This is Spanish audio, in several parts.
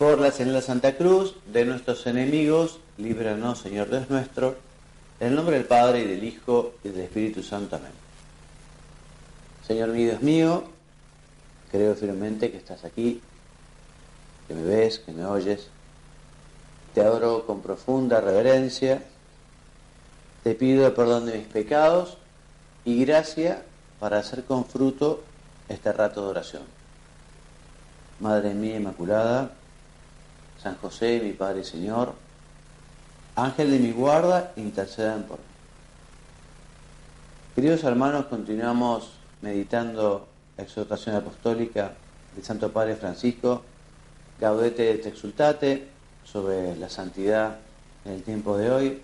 Por la señal Santa Cruz, de nuestros enemigos, líbranos, Señor Dios nuestro, en el nombre del Padre y del Hijo y del Espíritu Santo. Amén. Señor mío, Dios mío, creo firmemente que estás aquí, que me ves, que me oyes. Te adoro con profunda reverencia. Te pido perdón de mis pecados y gracia para hacer con fruto este rato de oración. Madre mía Inmaculada, San José, mi Padre y Señor, Ángel de mi guarda, intercedan por mí. Queridos hermanos, continuamos meditando la exhortación apostólica del Santo Padre Francisco, Gaudete et Exultate, sobre la santidad en el tiempo de hoy.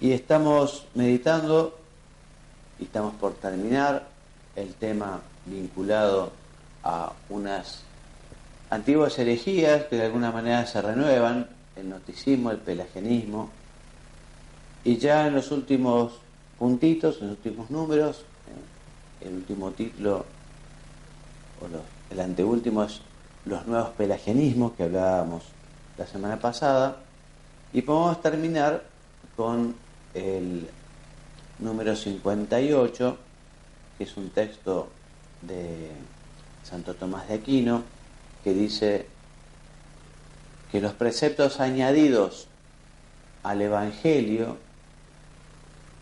Y estamos meditando, y estamos por terminar, el tema vinculado a unas antiguas herejías que de alguna manera se renuevan, el noticismo, el pelagianismo, y ya en los últimos puntitos, en los últimos números, eh, el último título, o el anteúltimo es los nuevos pelagianismos que hablábamos la semana pasada, y podemos terminar con el número 58, que es un texto de Santo Tomás de Aquino, que dice que los preceptos añadidos al Evangelio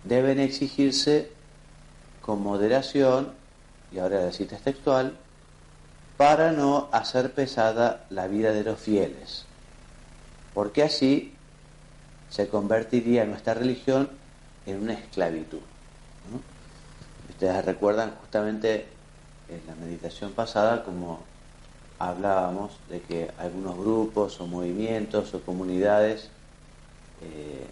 deben exigirse con moderación, y ahora la cita es textual, para no hacer pesada la vida de los fieles, porque así se convertiría nuestra religión en una esclavitud. Ustedes recuerdan justamente en la meditación pasada como hablábamos de que algunos grupos o movimientos o comunidades eh,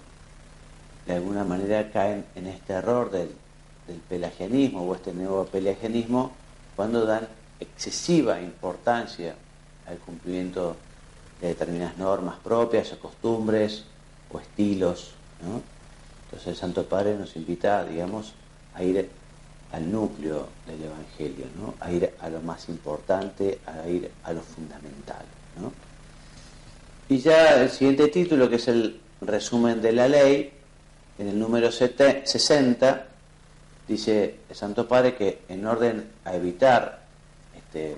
de alguna manera caen en este error del, pelagianismo o este nuevo pelagianismo cuando dan excesiva importancia al cumplimiento de determinadas normas propias o costumbres o estilos. Entonces el Santo Padre nos invita, digamos, a ir al núcleo del Evangelio, ¿no? a ir a lo más importante, a ir a lo fundamental. ¿no? Y ya el siguiente título, que es el resumen de la ley, en el número 60, dice el Santo Padre que en orden a evitar este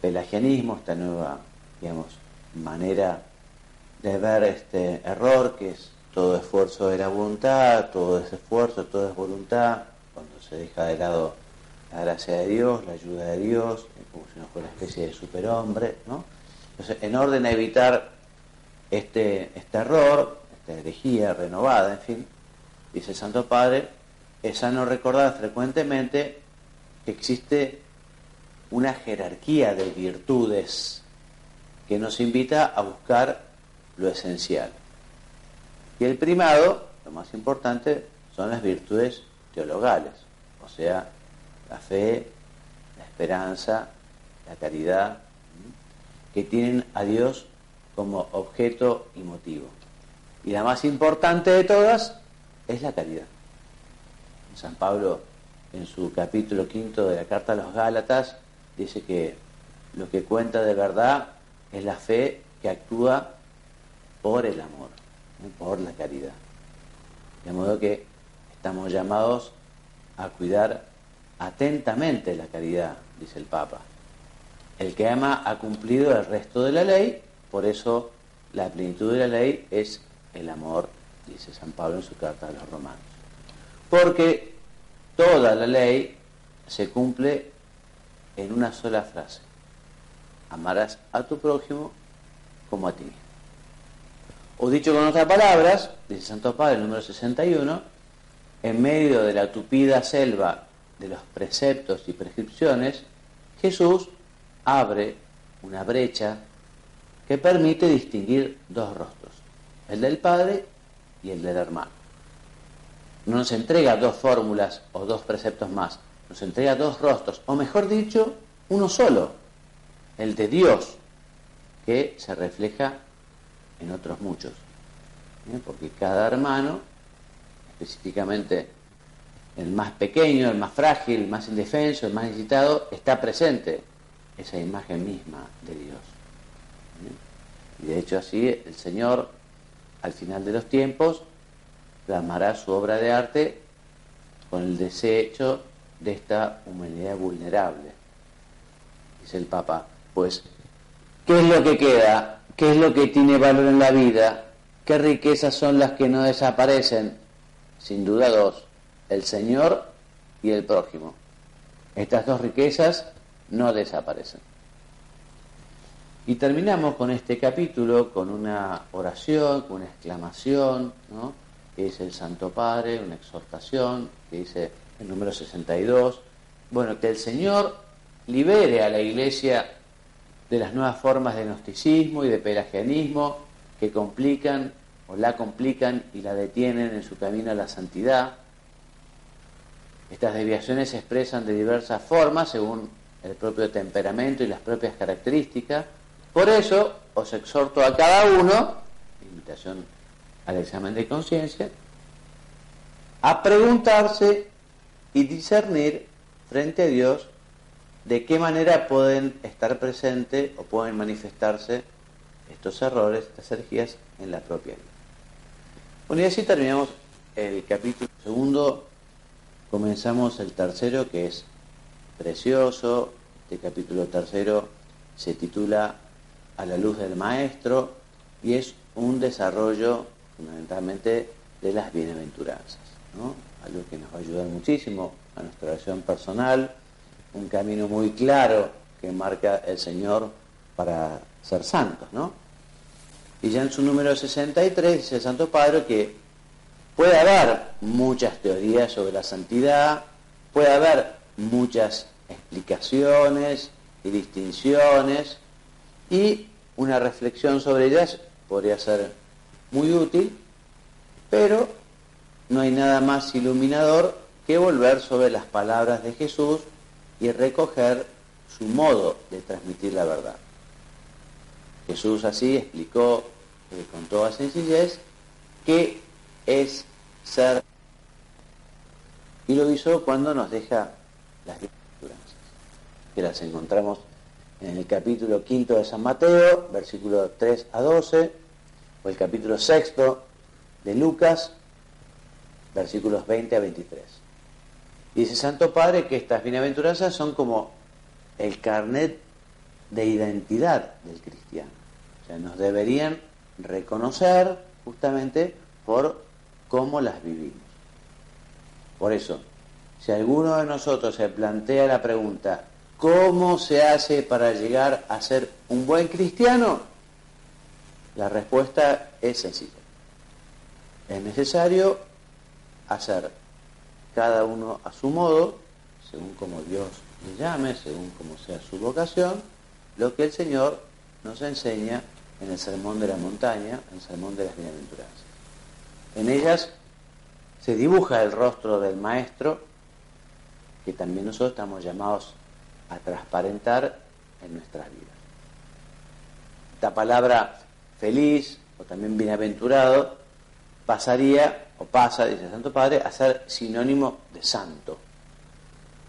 pelagianismo, esta nueva, digamos, manera de ver este error, que es todo esfuerzo de la voluntad, todo es esfuerzo, todo es voluntad, cuando se deja de lado la gracia de Dios, la ayuda de Dios, como si no fuera especie de superhombre, ¿no? Entonces, en orden a evitar este, este error, esta herejía renovada, en fin, dice el Santo Padre, es sano recordar frecuentemente que existe una jerarquía de virtudes que nos invita a buscar lo esencial. Y el primado, lo más importante, son las virtudes o sea, la fe, la esperanza, la caridad, que tienen a Dios como objeto y motivo. Y la más importante de todas es la caridad. San Pablo, en su capítulo quinto de la Carta a los Gálatas, dice que lo que cuenta de verdad es la fe que actúa por el amor, por la caridad. De modo que estamos llamados a cuidar atentamente la caridad, dice el Papa. El que ama ha cumplido el resto de la ley, por eso la plenitud de la ley es el amor, dice San Pablo en su carta a los romanos. Porque toda la ley se cumple en una sola frase. Amarás a tu prójimo como a ti mismo. O dicho con otras palabras, dice Santo Padre, número 61, en medio de la tupida selva de los preceptos y prescripciones, Jesús abre una brecha que permite distinguir dos rostros, el del Padre y el del hermano. No nos entrega dos fórmulas o dos preceptos más, nos entrega dos rostros, o mejor dicho, uno solo, el de Dios, que se refleja en otros muchos. ¿eh? Porque cada hermano, específicamente el más pequeño, el más frágil, el más indefenso, el más necesitado, está presente esa imagen misma de Dios. Y de hecho así el Señor, al final de los tiempos, plasmará su obra de arte con el desecho de esta humanidad vulnerable. Dice el Papa, pues, ¿qué es lo que queda? ¿Qué es lo que tiene valor en la vida? ¿Qué riquezas son las que no desaparecen? Sin duda dos, el Señor y el prójimo. Estas dos riquezas no desaparecen. Y terminamos con este capítulo con una oración, con una exclamación, ¿no? que dice el Santo Padre, una exhortación, que dice el número 62. Bueno, que el Señor libere a la Iglesia de las nuevas formas de gnosticismo y de pelagianismo que complican o la complican y la detienen en su camino a la santidad. Estas desviaciones se expresan de diversas formas según el propio temperamento y las propias características. Por eso os exhorto a cada uno, invitación al examen de conciencia, a preguntarse y discernir frente a Dios de qué manera pueden estar presentes o pueden manifestarse estos errores, estas herejías en la propia vida. Bueno, y así terminamos el capítulo segundo, comenzamos el tercero que es precioso, este capítulo tercero se titula A la luz del Maestro y es un desarrollo fundamentalmente de las bienaventuranzas, algo que nos va a ayudar muchísimo a nuestra oración personal, un camino muy claro que marca el Señor para ser santos, ¿no? Y ya en su número 63 dice el Santo Padre que puede haber muchas teorías sobre la santidad, puede haber muchas explicaciones y distinciones, y una reflexión sobre ellas podría ser muy útil, pero no hay nada más iluminador que volver sobre las palabras de Jesús y recoger su modo de transmitir la verdad. Jesús así explicó eh, con toda sencillez qué es ser y lo hizo cuando nos deja las bienaventuranzas, que las encontramos en el capítulo quinto de San Mateo, versículo 3 a 12, o el capítulo sexto de Lucas, versículos 20 a 23. Dice Santo Padre que estas bienaventuranzas son como el carnet de identidad del cristiano. Nos deberían reconocer justamente por cómo las vivimos. Por eso, si alguno de nosotros se plantea la pregunta, ¿cómo se hace para llegar a ser un buen cristiano? La respuesta es sencilla. Es necesario hacer cada uno a su modo, según como Dios le llame, según como sea su vocación, lo que el Señor nos enseña en el Sermón de la Montaña, en el Sermón de las Bienaventuranzas. En ellas se dibuja el rostro del Maestro, que también nosotros estamos llamados a transparentar en nuestras vidas. Esta palabra feliz o también bienaventurado pasaría o pasa, dice el Santo Padre, a ser sinónimo de santo,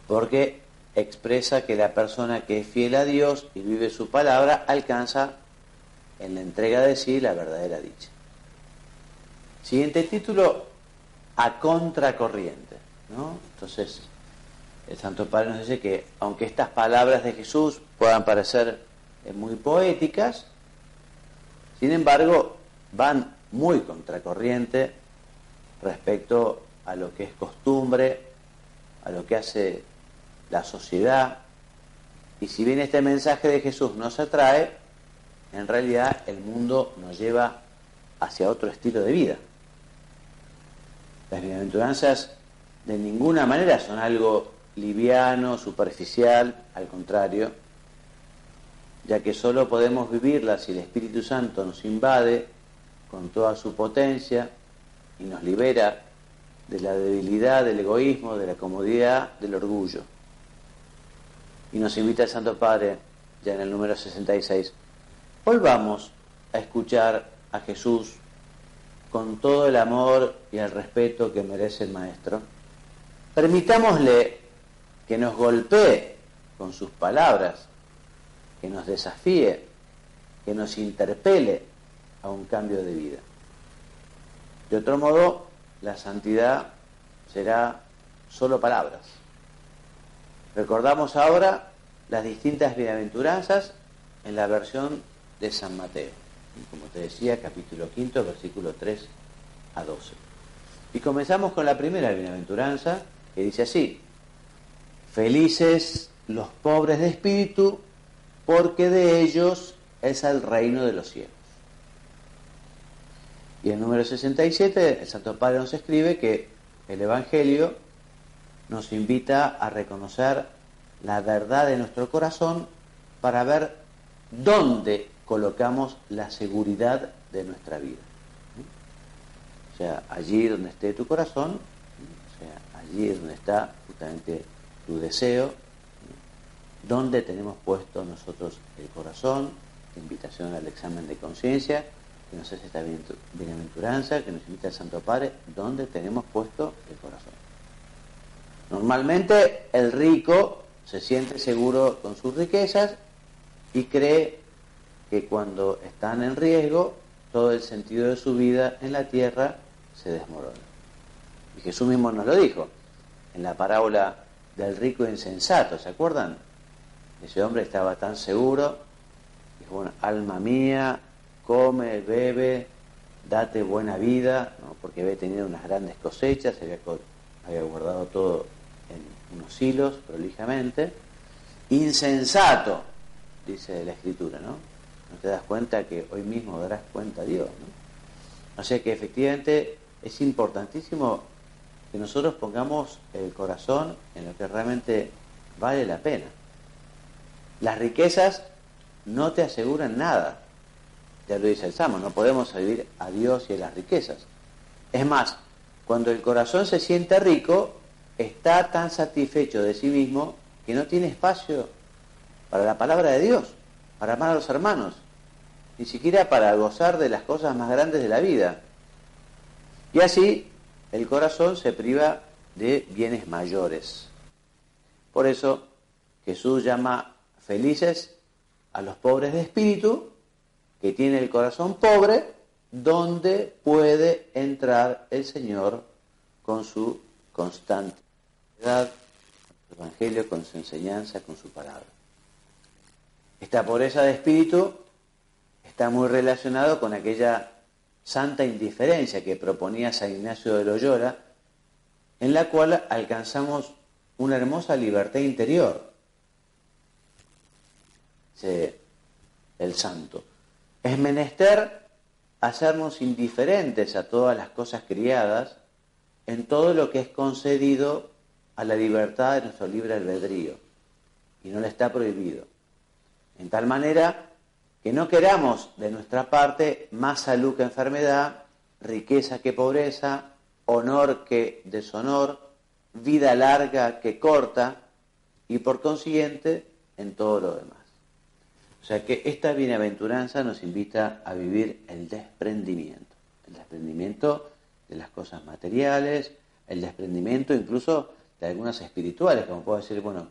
porque expresa que la persona que es fiel a Dios y vive su palabra alcanza en la entrega de sí la verdadera dicha. Siguiente título, a contracorriente. ¿no? Entonces, el Santo Padre nos dice que aunque estas palabras de Jesús puedan parecer eh, muy poéticas, sin embargo, van muy contracorriente respecto a lo que es costumbre, a lo que hace la sociedad. Y si bien este mensaje de Jesús nos atrae, en realidad el mundo nos lleva hacia otro estilo de vida. Las bienaventuranzas de ninguna manera son algo liviano, superficial, al contrario, ya que solo podemos vivirla si el Espíritu Santo nos invade con toda su potencia y nos libera de la debilidad, del egoísmo, de la comodidad, del orgullo. Y nos invita el Santo Padre, ya en el número 66, volvamos a escuchar a Jesús con todo el amor y el respeto que merece el Maestro. Permitámosle que nos golpee con sus palabras, que nos desafíe, que nos interpele a un cambio de vida. De otro modo, la santidad será solo palabras. Recordamos ahora las distintas bienaventuranzas en la versión de San Mateo. Como te decía, capítulo 5, versículo 3 a 12. Y comenzamos con la primera bienaventuranza, que dice así, felices los pobres de espíritu, porque de ellos es el reino de los cielos. Y en número 67, el Santo Padre nos escribe que el Evangelio nos invita a reconocer la verdad de nuestro corazón para ver dónde colocamos la seguridad de nuestra vida. O sea, allí donde esté tu corazón, o sea, allí es donde está justamente tu deseo, dónde tenemos puesto nosotros el corazón, invitación al examen de conciencia, que nos hace esta bienaventuranza, que nos invita el Santo Padre, dónde tenemos puesto el corazón. Normalmente el rico se siente seguro con sus riquezas y cree que cuando están en riesgo, todo el sentido de su vida en la tierra se desmorona. Y Jesús mismo nos lo dijo en la parábola del rico insensato, ¿se acuerdan? Ese hombre estaba tan seguro, dijo, bueno, alma mía, come, bebe, date buena vida, porque había tenido unas grandes cosechas, había, había guardado todo en unos hilos prolijamente. Insensato, dice la escritura, ¿no? No te das cuenta que hoy mismo darás cuenta a Dios, ¿no? O sea que efectivamente es importantísimo que nosotros pongamos el corazón en lo que realmente vale la pena. Las riquezas no te aseguran nada, ya lo dice el Salmo, no podemos servir a Dios y a las riquezas. Es más, cuando el corazón se siente rico, está tan satisfecho de sí mismo que no tiene espacio para la palabra de Dios, para amar a los hermanos, ni siquiera para gozar de las cosas más grandes de la vida. Y así el corazón se priva de bienes mayores. Por eso Jesús llama felices a los pobres de espíritu, que tiene el corazón pobre, donde puede entrar el Señor con su constante evangelio, con su enseñanza, con su palabra. Esta pobreza de espíritu está muy relacionado con aquella santa indiferencia que proponía San Ignacio de Loyola, en la cual alcanzamos una hermosa libertad interior. el santo. Es menester hacernos indiferentes a todas las cosas criadas en todo lo que es concedido a la libertad de nuestro libre albedrío y no le está prohibido. En tal manera que no queramos de nuestra parte más salud que enfermedad, riqueza que pobreza, honor que deshonor, vida larga que corta y por consiguiente en todo lo demás. O sea que esta bienaventuranza nos invita a vivir el desprendimiento, el desprendimiento de las cosas materiales, el desprendimiento incluso de algunas espirituales, como puedo decir, bueno,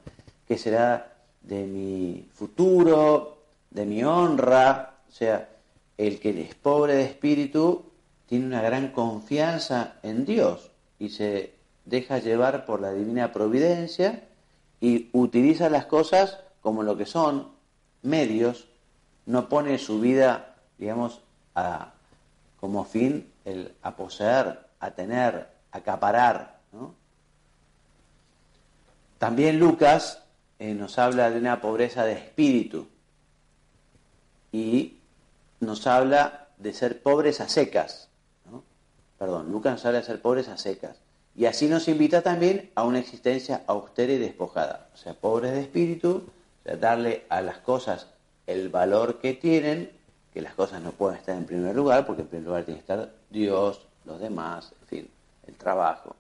¿qué será de mi futuro, de mi honra? O sea, el que es pobre de espíritu tiene una gran confianza en Dios y se deja llevar por la divina providencia y utiliza las cosas como lo que son, medios, no pone su vida, digamos, a, como fin el a poseer, a tener, a acaparar. También Lucas eh, nos habla de una pobreza de espíritu y nos habla de ser pobres a secas. Perdón, Lucas nos habla de ser pobres a secas. Y así nos invita también a una existencia austera y despojada. O sea, pobres de espíritu, darle a las cosas el valor que tienen, que las cosas no pueden estar en primer lugar, porque en primer lugar tiene que estar Dios, los demás, en fin, el trabajo.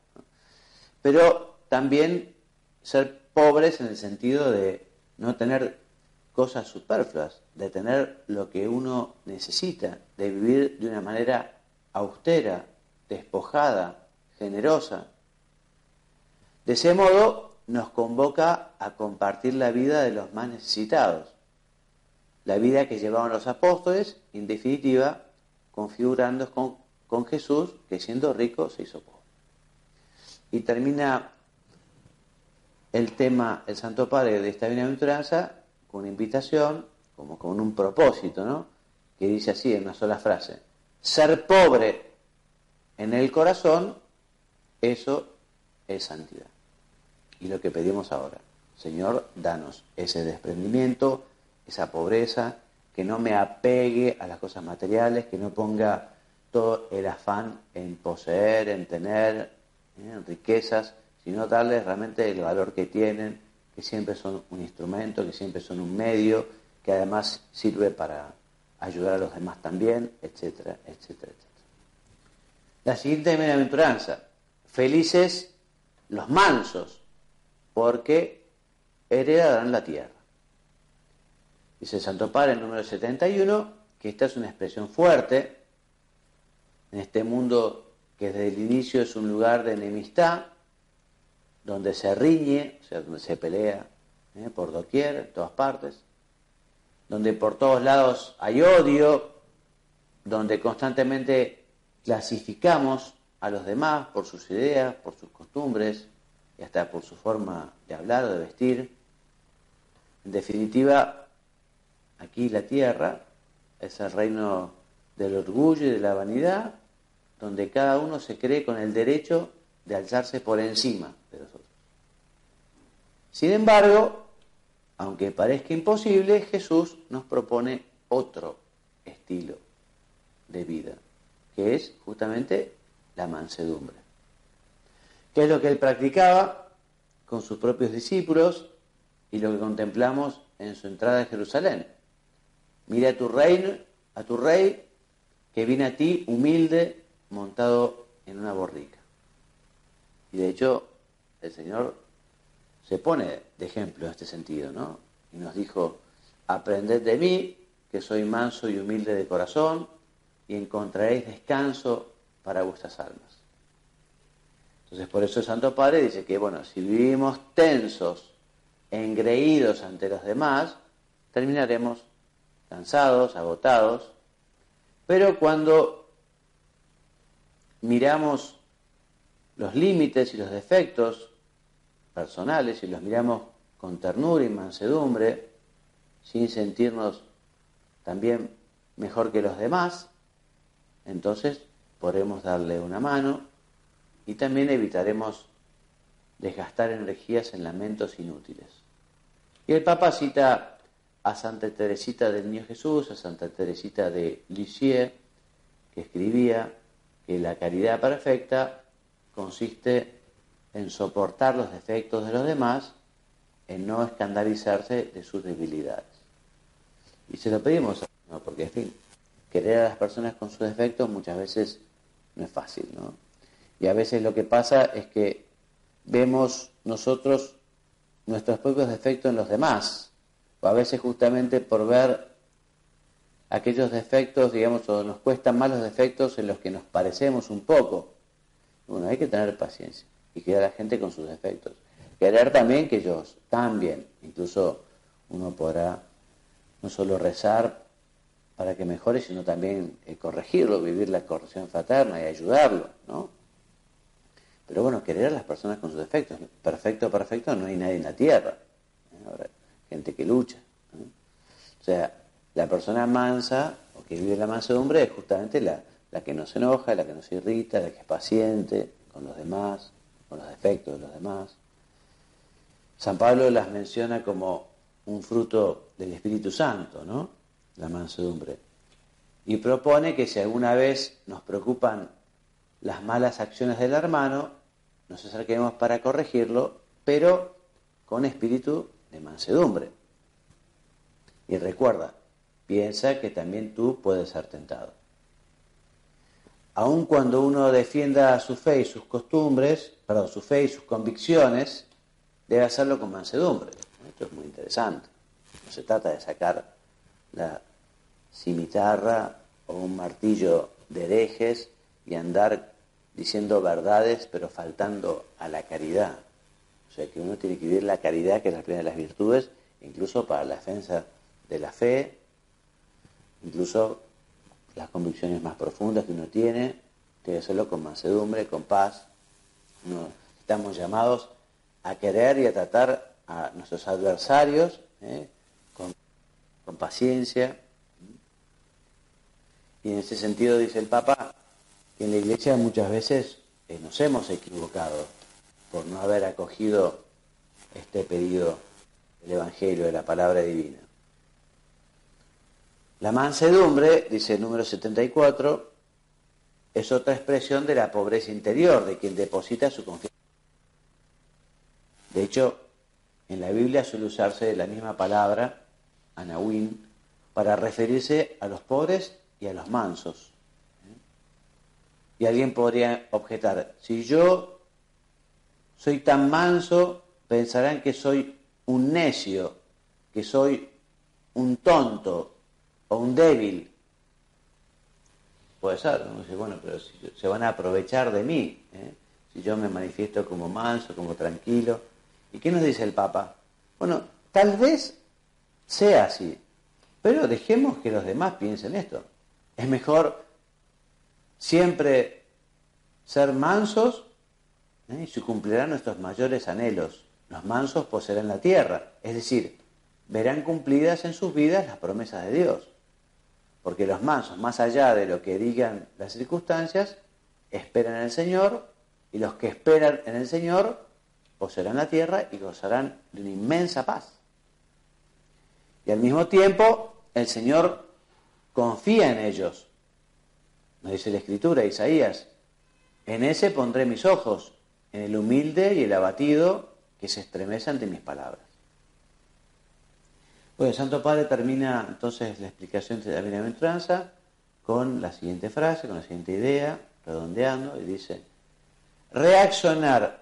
Pero también ser pobres en el sentido de no tener cosas superfluas, de tener lo que uno necesita, de vivir de una manera austera, despojada, generosa. De ese modo nos convoca a compartir la vida de los más necesitados, la vida que llevaban los apóstoles, en definitiva, configurando con, con Jesús, que siendo rico se hizo pobre. Y termina el tema, el Santo Padre de esta bienaventuranza, con una invitación, como con un propósito, ¿no? Que dice así en una sola frase, ser pobre en el corazón, eso es santidad. Y lo que pedimos ahora, Señor, danos ese desprendimiento, esa pobreza, que no me apegue a las cosas materiales, que no ponga todo el afán en poseer, en tener en riquezas, sino darles realmente el valor que tienen, que siempre son un instrumento, que siempre son un medio, que además sirve para ayudar a los demás también, etcétera, etcétera, etcétera. La siguiente bienaventuranza, felices los mansos, porque heredarán la tierra. Dice el Santo Padre número 71 que esta es una expresión fuerte en este mundo que desde el inicio es un lugar de enemistad, donde se riñe, o sea, donde se pelea ¿eh? por doquier, en todas partes, donde por todos lados hay odio, donde constantemente clasificamos a los demás por sus ideas, por sus costumbres y hasta por su forma de hablar o de vestir. En definitiva, aquí la tierra es el reino del orgullo y de la vanidad, donde cada uno se cree con el derecho de alzarse por encima de los otros. Sin embargo, aunque parezca imposible, Jesús nos propone otro estilo de vida, que es justamente la mansedumbre. ¿Qué es lo que él practicaba con sus propios discípulos y lo que contemplamos en su entrada a Jerusalén? Mira a tu rey, a tu rey que viene a ti humilde, montado en una borrica. Y de hecho, el Señor se pone de ejemplo en este sentido, ¿no? Y nos dijo, aprended de mí, que soy manso y humilde de corazón, y encontraréis descanso para vuestras almas. Entonces, por eso el Santo Padre dice que, bueno, si vivimos tensos, engreídos ante los demás, terminaremos cansados, agotados, pero cuando miramos los límites y los defectos personales y los miramos con ternura y mansedumbre, sin sentirnos también mejor que los demás, entonces podremos darle una mano y también evitaremos desgastar energías en lamentos inútiles. Y el Papa cita a Santa Teresita del Niño Jesús, a Santa Teresita de Lisieux, que escribía que la caridad perfecta consiste en soportar los defectos de los demás, en no escandalizarse de sus debilidades. Y se lo pedimos, ¿no? porque en fin, querer a las personas con sus defectos muchas veces no es fácil, ¿no? Y a veces lo que pasa es que vemos nosotros nuestros propios defectos en los demás, o a veces justamente por ver aquellos defectos, digamos, o nos cuestan más los defectos en los que nos parecemos un poco. Bueno, hay que tener paciencia y querer a la gente con sus defectos. Querer también que ellos cambien. Incluso uno podrá no solo rezar para que mejore, sino también eh, corregirlo, vivir la corrección fraterna y ayudarlo, ¿no? Pero bueno, querer a las personas con sus defectos. Perfecto, perfecto, no hay nadie en la tierra. ¿eh? gente que lucha. O sea, la persona mansa o que vive la mansedumbre es justamente la, la que no se enoja, la que no se irrita, la que es paciente con los demás, con los defectos de los demás. San Pablo las menciona como un fruto del Espíritu Santo, ¿no? La mansedumbre. Y propone que si alguna vez nos preocupan las malas acciones del hermano, nos acerquemos para corregirlo, pero con espíritu de mansedumbre. Y recuerda, piensa que también tú puedes ser tentado. Aun cuando uno defienda su fe y sus costumbres, perdón, su fe y sus convicciones, debe hacerlo con mansedumbre. Esto es muy interesante. No se trata de sacar la cimitarra o un martillo de herejes y andar diciendo verdades pero faltando a la caridad. O sea que uno tiene que vivir la caridad, que es la primera de las virtudes, incluso para la defensa de la fe, incluso las convicciones más profundas que uno tiene, que hacerlo con mansedumbre, con paz. estamos llamados a querer y a tratar a nuestros adversarios ¿eh? con, paciencia. Y en ese sentido dice el Papa que en la Iglesia muchas veces eh, nos hemos equivocado por no haber acogido este pedido del Evangelio, de la palabra divina. La mansedumbre, dice el número 74, es otra expresión de la pobreza interior, de quien deposita su confianza. De hecho, en la Biblia suele usarse la misma palabra, anawin, para referirse a los pobres y a los mansos. Y alguien podría objetar, si yo soy tan manso, pensarán que soy un necio, que soy un tonto o un débil. Puede ser, ¿no? bueno, pero si se van a aprovechar de mí, ¿eh? si yo me manifiesto como manso, como tranquilo. ¿Y qué nos dice el Papa? Bueno, tal vez sea así, pero dejemos que los demás piensen esto. Es mejor siempre ser mansos ¿eh? y se cumplirán nuestros mayores anhelos. Los mansos poseerán la tierra, es decir, verán cumplidas en sus vidas las promesas de Dios. Porque los mansos, más allá de lo que digan las circunstancias, esperan en el Señor y los que esperan en el Señor poseerán la tierra y gozarán de una inmensa paz. Y al mismo tiempo, el Señor confía en ellos. Nos dice la Escritura, Isaías, en ese pondré mis ojos, en el humilde y el abatido que se estremece ante mis palabras. Bueno, el Santo Padre termina entonces la explicación de la bienaventuranza con la siguiente frase, con la siguiente idea, redondeando, y dice, reaccionar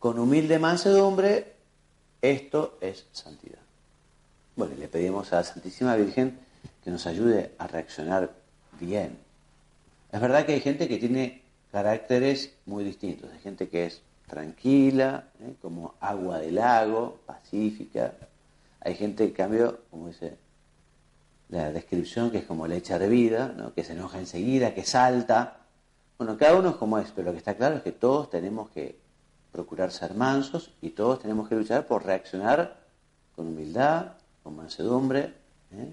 con humilde mansedumbre, esto es santidad. Bueno, le pedimos a la Santísima Virgen que nos ayude a reaccionar bien. Es verdad que hay gente que tiene caracteres muy distintos, hay gente que es tranquila, ¿eh? como agua del lago, pacífica, hay gente, en cambio, como dice la descripción, que es como leche hervida, ¿no? que se enoja enseguida, que salta. Bueno, cada uno es como es, pero lo que está claro es que todos tenemos que procurar ser mansos y todos tenemos que luchar por reaccionar con humildad, con mansedumbre. ¿eh?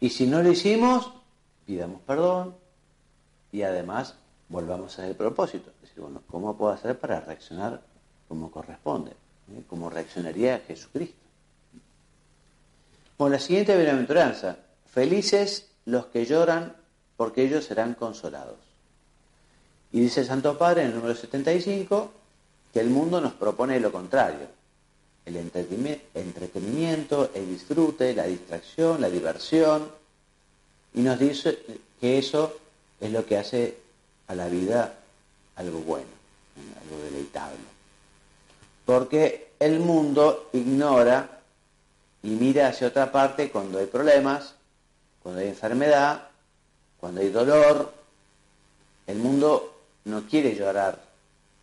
Y si no lo hicimos, pidamos perdón y además volvamos a el propósito. Es decir, bueno, ¿cómo puedo hacer para reaccionar como corresponde? ¿Eh? Como reaccionaría Jesucristo. Con la siguiente bienaventuranza, felices los que lloran, porque ellos serán consolados. Y dice Santo Padre en el número 75 que el mundo nos propone lo contrario, el entretenimiento, el disfrute, la distracción, la diversión, y nos dice que eso es lo que hace a la vida algo bueno, algo deleitable. Porque el mundo ignora y mira hacia otra parte cuando hay problemas, cuando hay enfermedad, cuando hay dolor. El mundo no quiere llorar,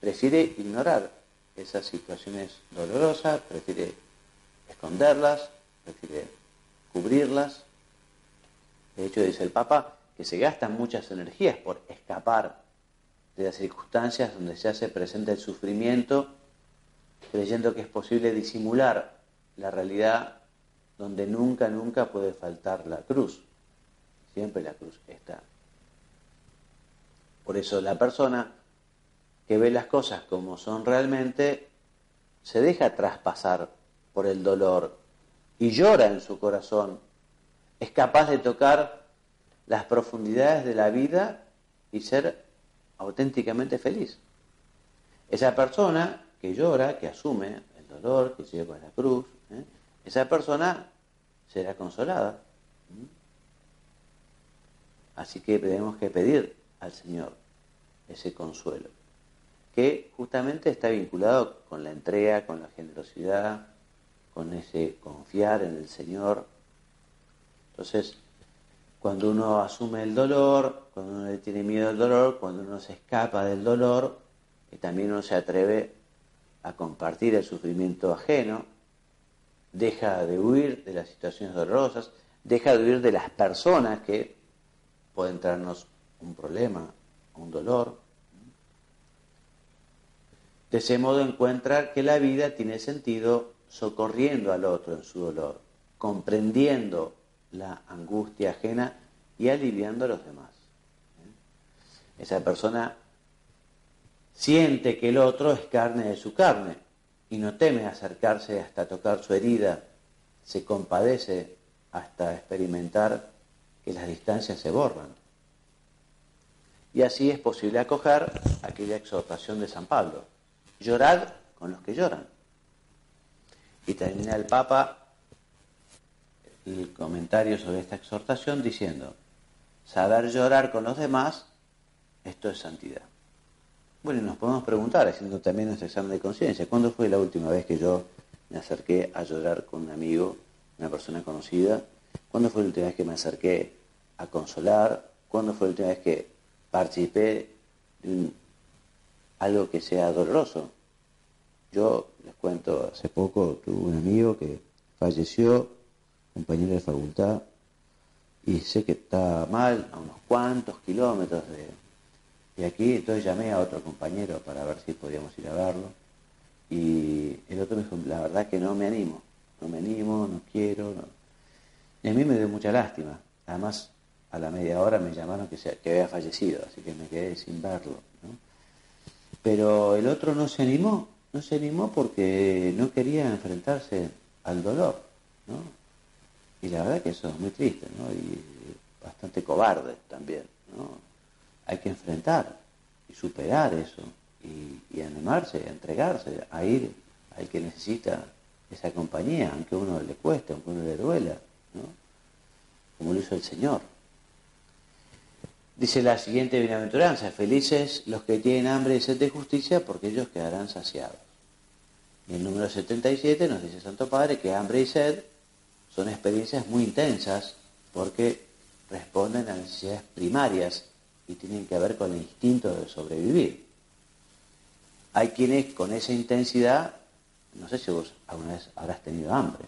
prefiere ignorar esas situaciones dolorosas, prefiere esconderlas, prefiere cubrirlas. De hecho, dice el Papa que se gastan muchas energías por escapar de las circunstancias donde se hace presente el sufrimiento, creyendo que es posible disimular la realidad donde nunca, nunca puede faltar la cruz. Siempre la cruz está. Por eso la persona que ve las cosas como son realmente, se deja traspasar por el dolor y llora en su corazón. Es capaz de tocar las profundidades de la vida y ser auténticamente feliz. Esa persona que llora, que asume el dolor, que lleva la cruz. Esa persona será consolada Así que tenemos que pedir al Señor ese consuelo, que justamente está vinculado con la entrega, con la generosidad, con ese confiar en el Señor. Entonces, cuando uno asume el dolor, cuando uno tiene miedo al dolor, cuando uno se escapa del dolor, que también uno se atreve a compartir el sufrimiento ajeno, deja de huir de las situaciones dolorosas, deja de huir de las personas que pueden traernos un problema, un dolor. De ese modo encuentra que la vida tiene sentido socorriendo al otro en su dolor, comprendiendo la angustia ajena y aliviando a los demás. Esa persona siente que el otro es carne de su carne y no teme acercarse hasta tocar su herida, se compadece hasta experimentar que las distancias se borran. Y así es posible acoger aquella exhortación de San Pablo, llorad con los que lloran. Y termina el Papa el comentario sobre esta exhortación diciendo, saber llorar con los demás, esto es santidad. Bueno, nos podemos preguntar, haciendo también nuestro examen de conciencia, ¿cuándo fue la última vez que yo me acerqué a llorar con un amigo, una persona conocida? ¿Cuándo fue la última vez que me acerqué a consolar? ¿Cuándo fue la última vez que participé de algo que sea doloroso? Yo les cuento, hace poco tuve un amigo que falleció, compañero de facultad, y sé que está mal a unos cuantos kilómetros de, aquí, entonces llamé a otro compañero para ver si podíamos ir a verlo. Y el otro me dijo, la verdad que no me animo, no me animo, no quiero. Y a mí me dio mucha lástima. Además, a la media hora me llamaron que, se, que había fallecido, así que me quedé sin verlo. Pero el otro no se animó, no se animó porque no quería enfrentarse al dolor. ¿no? Y la verdad que eso es muy triste, ¿no? Y bastante cobarde también, ¿no? Hay que enfrentar y superar eso y, animarse, a entregarse, a ir al que necesita esa compañía, aunque a uno le cueste, aunque a uno le duela, ¿no? Como lo hizo el Señor. Dice la siguiente bienaventuranza, felices los que tienen hambre y sed de justicia, porque ellos quedarán saciados. Y el número 77 nos dice Santo Padre que hambre y sed son experiencias muy intensas porque responden a necesidades primarias y tienen que ver con el instinto de sobrevivir. Hay quienes con esa intensidad, no sé si vos alguna vez habrás tenido hambre,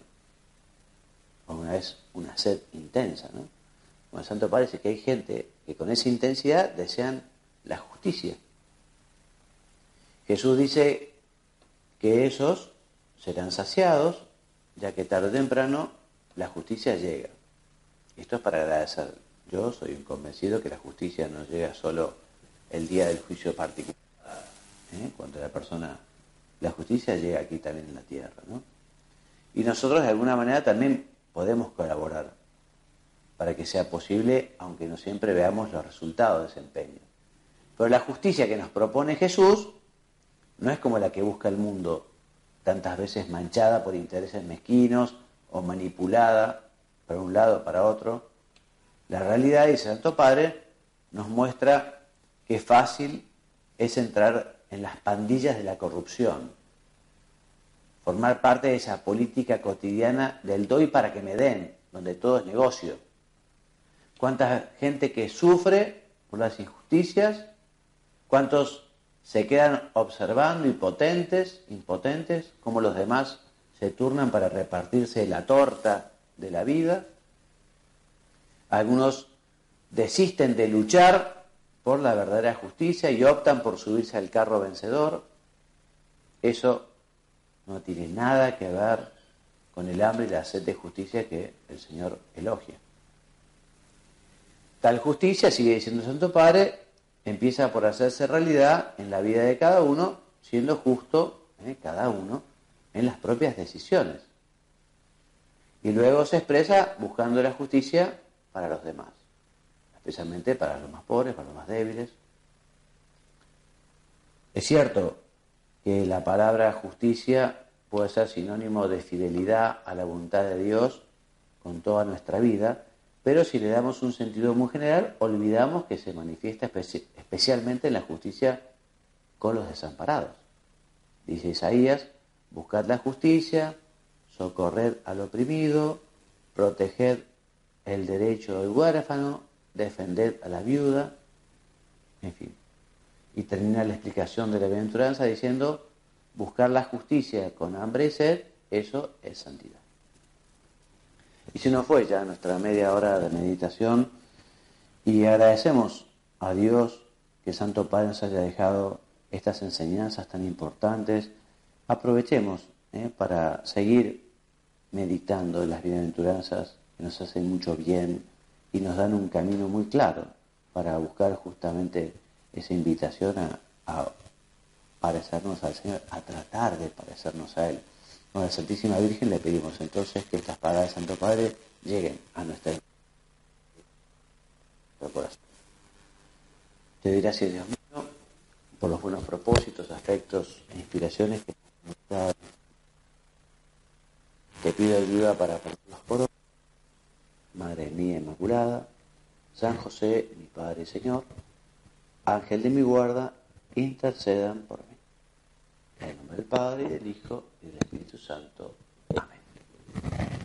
o alguna vez una sed intensa, ¿no? El Santo parece que hay gente que con esa intensidad desean la justicia. Jesús dice que esos serán saciados, ya que tarde o temprano la justicia llega. Esto es para agradecer. Yo soy convencido que la justicia no llega solo el día del juicio particular, ¿eh? cuando la persona, la justicia llega aquí también en la tierra. ¿no? Y nosotros de alguna manera también podemos colaborar para que sea posible, aunque no siempre veamos los resultados de ese empeño. Pero la justicia que nos propone Jesús no es como la que busca el mundo, tantas veces manchada por intereses mezquinos, o manipulada para un lado para otro. La realidad, dice Santo Padre, nos muestra que fácil es entrar en las pandillas de la corrupción, formar parte de esa política cotidiana del doy para que me den, donde todo es negocio. Cuánta gente que sufre por las injusticias, cuántos se quedan observando impotentes, impotentes, como los demás se turnan para repartirse la torta de la vida. Algunos desisten de luchar por la verdadera justicia y optan por subirse al carro vencedor. Eso no tiene nada que ver con el hambre y la sed de justicia que el Señor elogia. Tal justicia, sigue diciendo Santo Padre, empieza por hacerse realidad en la vida de cada uno, siendo justo ¿eh? cada uno en las propias decisiones. Y luego se expresa buscando la justicia para los demás, especialmente para los más pobres, para los más débiles. Es cierto que la palabra justicia puede ser sinónimo de fidelidad a la voluntad de Dios con toda nuestra vida, Pero si le damos un sentido muy general, olvidamos que se manifiesta especialmente en la justicia con los desamparados. Dice Isaías, buscad la justicia, socorrer al oprimido, proteger el derecho del huérfano, defender a la viuda, en fin. Y termina la explicación de la bienaventuranza diciendo, buscar la justicia con hambre y sed, eso es santidad. Y si no fue ya nuestra media hora de meditación y agradecemos a Dios que Santo Padre nos haya dejado estas enseñanzas tan importantes, aprovechemos ¿eh? para seguir meditando las bienaventuranzas que nos hacen mucho bien y nos dan un camino muy claro para buscar justamente esa invitación a, parecernos al Señor, a tratar de parecernos a Él. A la Santísima Virgen le pedimos entonces que estas palabras del Santo Padre lleguen a nuestra corazón. Te diré gracias, Dios mío, por los buenos propósitos, afectos e inspiraciones que Te pido ayuda para los coros. Madre mía Inmaculada, San José, mi Padre y Señor, Ángel de mi guarda, intercedan por mí. En el nombre del Padre, y del Hijo, y del Espíritu Santo. Amén.